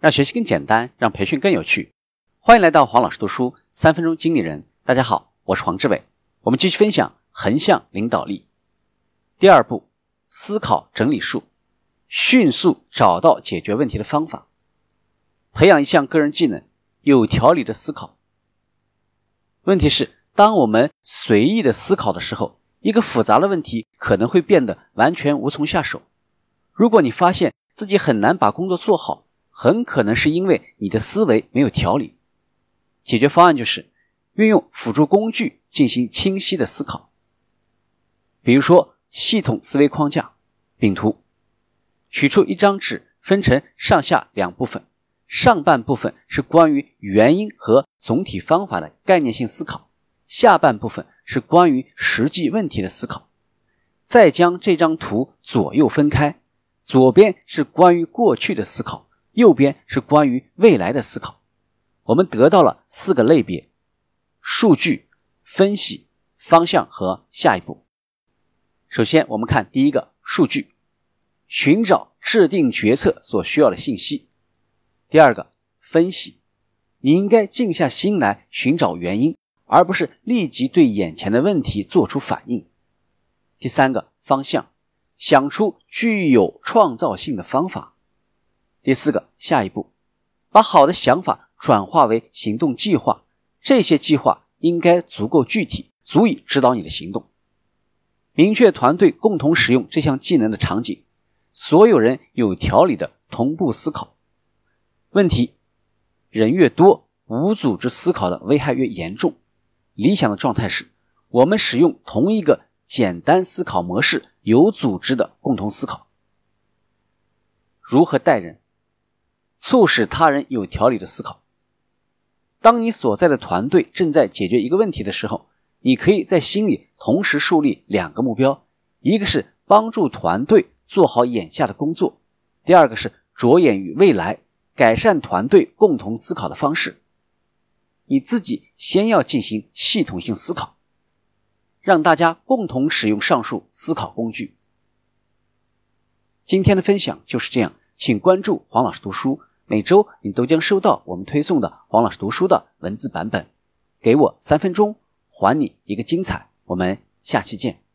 让学习更简单，让培训更有趣。欢迎来到黄老师读书三分钟经理人。大家好，我是黄志伟。我们继续分享横向领导力。第二步，思考整理术，迅速找到解决问题的方法。培养一项个人技能，有条理的思考。问题是，当我们随意的思考的时候，一个复杂的问题可能会变得完全无从下手。如果你发现自己很难把工作做好，很可能是因为你的思维没有条理。解决方案就是运用辅助工具进行清晰的思考。比如说，系统思维框架，饼图，取出一张纸，分成上下两部分，上半部分是关于原因和总体方法的概念性思考，下半部分是关于实际问题的思考。再将这张图左右分开。左边是关于过去的思考，右边是关于未来的思考。我们得到了四个类别：数据、分析、方向和下一步。首先，我们看第一个数据，寻找制定决策所需要的信息。第二个分析，你应该静下心来寻找原因，而不是立即对眼前的问题做出反应。第三个方向。想出具有创造性的方法。第四个，下一步，把好的想法转化为行动计划。这些计划应该足够具体，足以指导你的行动。明确团队共同使用这项技能的场景，所有人有条理的同步思考。问题：人越多，无组织思考的危害越严重。理想的状态是，我们使用同一个。简单思考模式，有组织的共同思考。如何待人，促使他人有条理的思考。当你所在的团队正在解决一个问题的时候，你可以在心里同时树立两个目标：一个是帮助团队做好眼下的工作；第二个是着眼于未来，改善团队共同思考的方式。你自己先要进行系统性思考。让大家共同使用上述思考工具。今天的分享就是这样，请关注黄老师读书，每周你都将收到我们推送的黄老师读书的文字版本。给我三分钟，还你一个精彩。我们下期见。